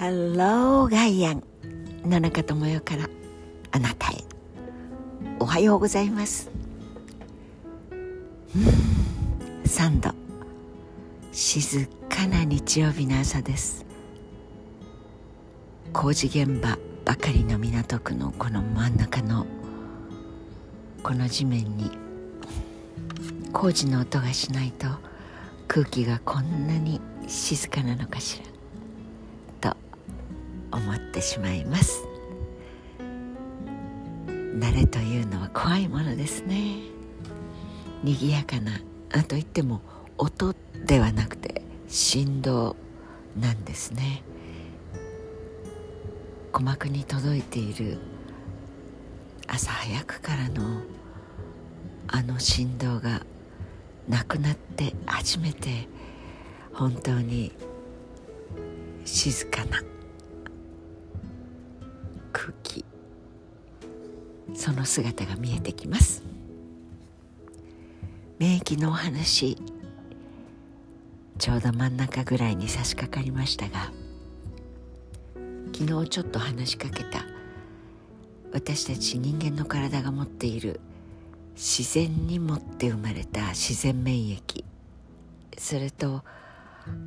Hello ガイアン野中智代からあなたへ。おはようございます。3度。静かな日曜日の朝です。工事現場ばかりの港区のこの真ん中のこの地面に工事の音がしないと空気がこんなに静かなのかしら。思ってしまいます。慣れというのは怖いものですね。賑やかなあといっても音ではなくて振動なんですね。鼓膜に届いている朝早くからのあの振動がなくなって初めて本当に静かな空気その姿が見えてきます。免疫のお話。ちょうど真ん中ぐらいに差し掛かりましたが昨日ちょっと話しかけた私たち人間の体が持っている自然に持って生まれた自然免疫。それと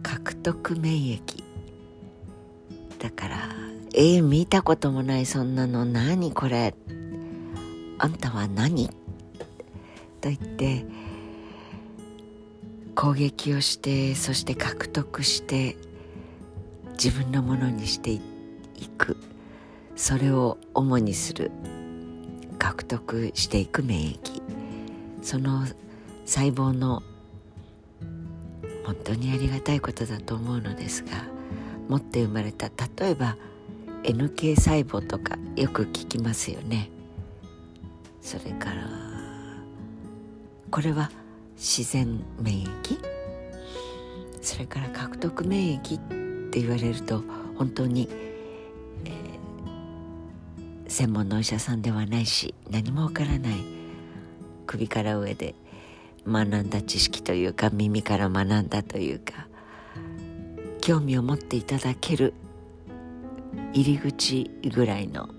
獲得免疫。だから「えー、見たこともないそんなの。何これ？あんたは何?」と言って攻撃をしてそして獲得して自分のものにしていく。それを主にする。獲得していく免疫その細胞の本当にありがたいことだと思うのですが持って生まれた例えば NK 細胞とかよく聞きますよね。それからこれは自然免疫？それから獲得免疫って言われると本当に専門のお医者さんではないし何もわからない。首から上で学んだ知識というか耳から学んだというか興味を持っていただける入り口ぐらいの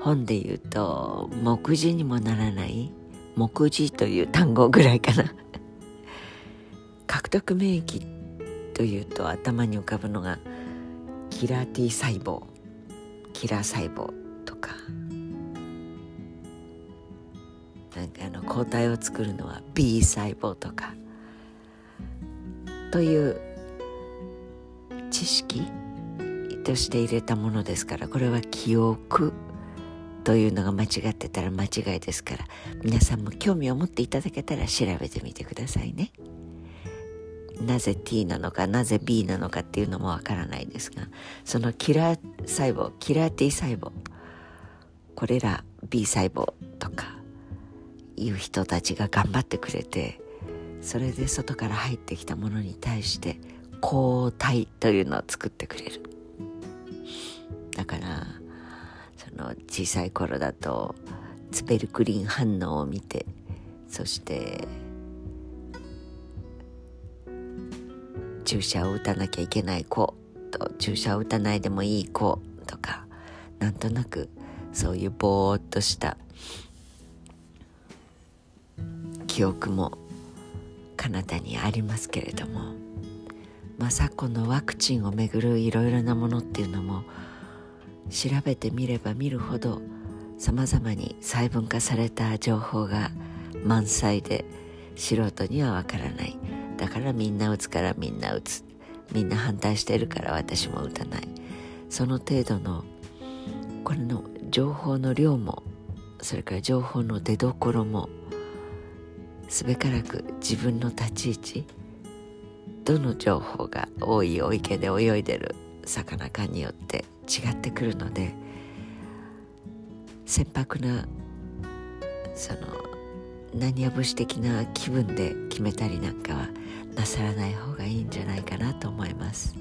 本で言うと目次にもならない目次という単語ぐらいかな。獲得免疫というと頭に浮かぶのがキラー T 細胞キラー細胞とか。なんかあの抗体を作るのは B 細胞とか。という知識として入れたものですからこれは記憶というのが間違ってたら間違いですから皆さんも興味を持っていただけたら調べてみてくださいね。なぜ T なのかなぜ B なのかっていうのもわからないですがそのキラー細胞キラー T 細胞これら B 細胞とかいう人たちが頑張ってくれてそれで外から入ってきたものに対して抗体というのを作ってくれる。だからその小さい頃だとツペルクリン反応を見てそして注射を打たなきゃいけない子と注射を打たないでもいい子とかなんとなくそういうぼーっとした記憶も彼方にありますけれども。まあ、昨今のワクチンをめぐるいろいろなものっていうのも調べてみれば見るほどさまざまに細分化された情報が満載で素人にはわからない。だからみんな打つからみんな打つみんな反対してるから私も打たないその程度のこれの情報の量もそれから情報の出どころもすべからく自分の立ち位置どの情報が多いお池で泳いでる魚かによって違ってくるので船舶なその何や節的な気分で決めたりなんかはなさらない方がいいんじゃないかなと思います。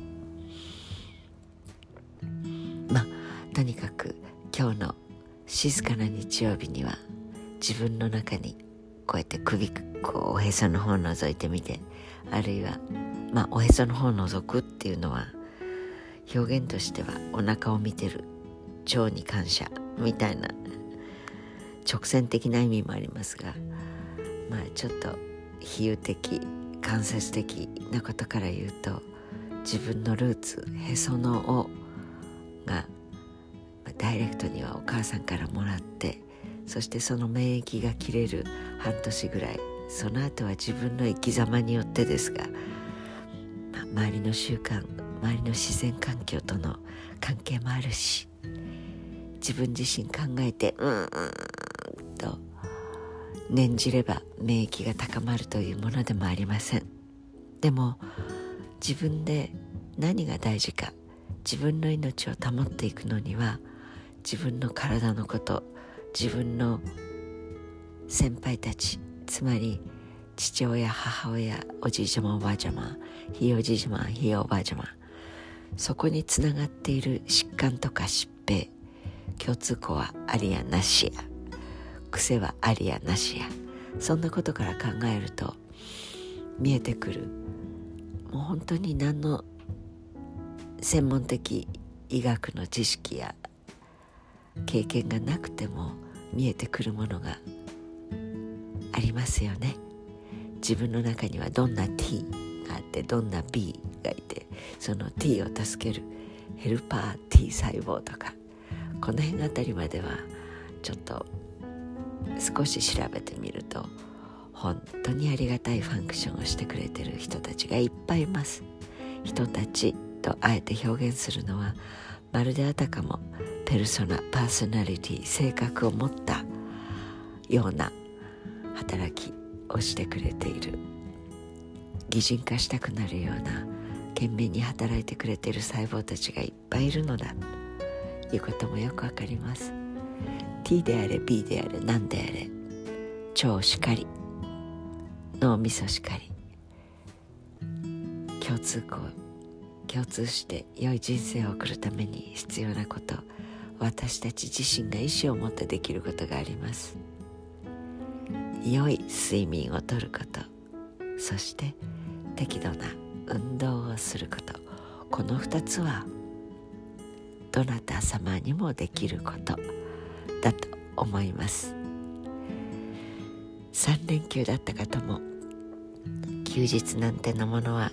まあとにかく今日の静かな日曜日には自分の中にこうやって首こうおへその方を覗いてみてあるいはまあおへその方を覗くっていうのは表現としてはお腹を見てる腸に感謝みたいな直線的な意味もありますがまあちょっと比喩的間接的なことから言うと自分のルーツへその緒がダイレクトにはお母さんからもらってそしてその免疫が切れる半年ぐらいその後は自分の生き様によってですが、周りの習慣周りの自然環境との関係もあるし自分自身考えてうんうんと念じれば免疫が高まるというものでもありません。でも自分で何が大事か自分の命を保っていくのには自分の体のこと自分の先輩たちつまり父親母親おじいちゃまおばあちゃまひいおじいちゃまひいおばあちゃま。そこにつながっている疾患とか疾病共通項はありやなしや。癖はありやなしや。そんなことから考えると見えてくるもう本当に何の専門的医学の知識や経験がなくても見えてくるものがありますよね。自分の中にはどんな T があってどんな B がいてその T を助けるヘルパー T 細胞とかこの辺あたりまではちょっと少し調べてみると本当にありがたいファンクションをしてくれてる人たちがいっぱいいます。人たちとあえて表現するのはまるであたかもペルソナパーソナリティ性格を持ったような働きをしてくれている。擬人化したくなるような懸命に働いてくれている細胞たちがいっぱいいるのだ。ということもよくわかります。T であれ B であれ何であれ。腸しかり。脳みそしかり。共通項。共通して良い人生を送るために必要なこと。私たち自身が意志を持ってできることがあります。良い睡眠をとること。そして適度な運動をすること。この2つはどなた様にもできること。だと思います。3連休だった方も休日なんてのものは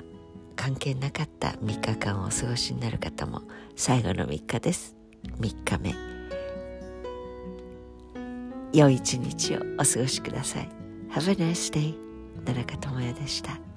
関係なかった3日間をお過ごしになる方も最後の3日です。3日目。良い一日をお過ごしください。Have a nice day 田中智也でした。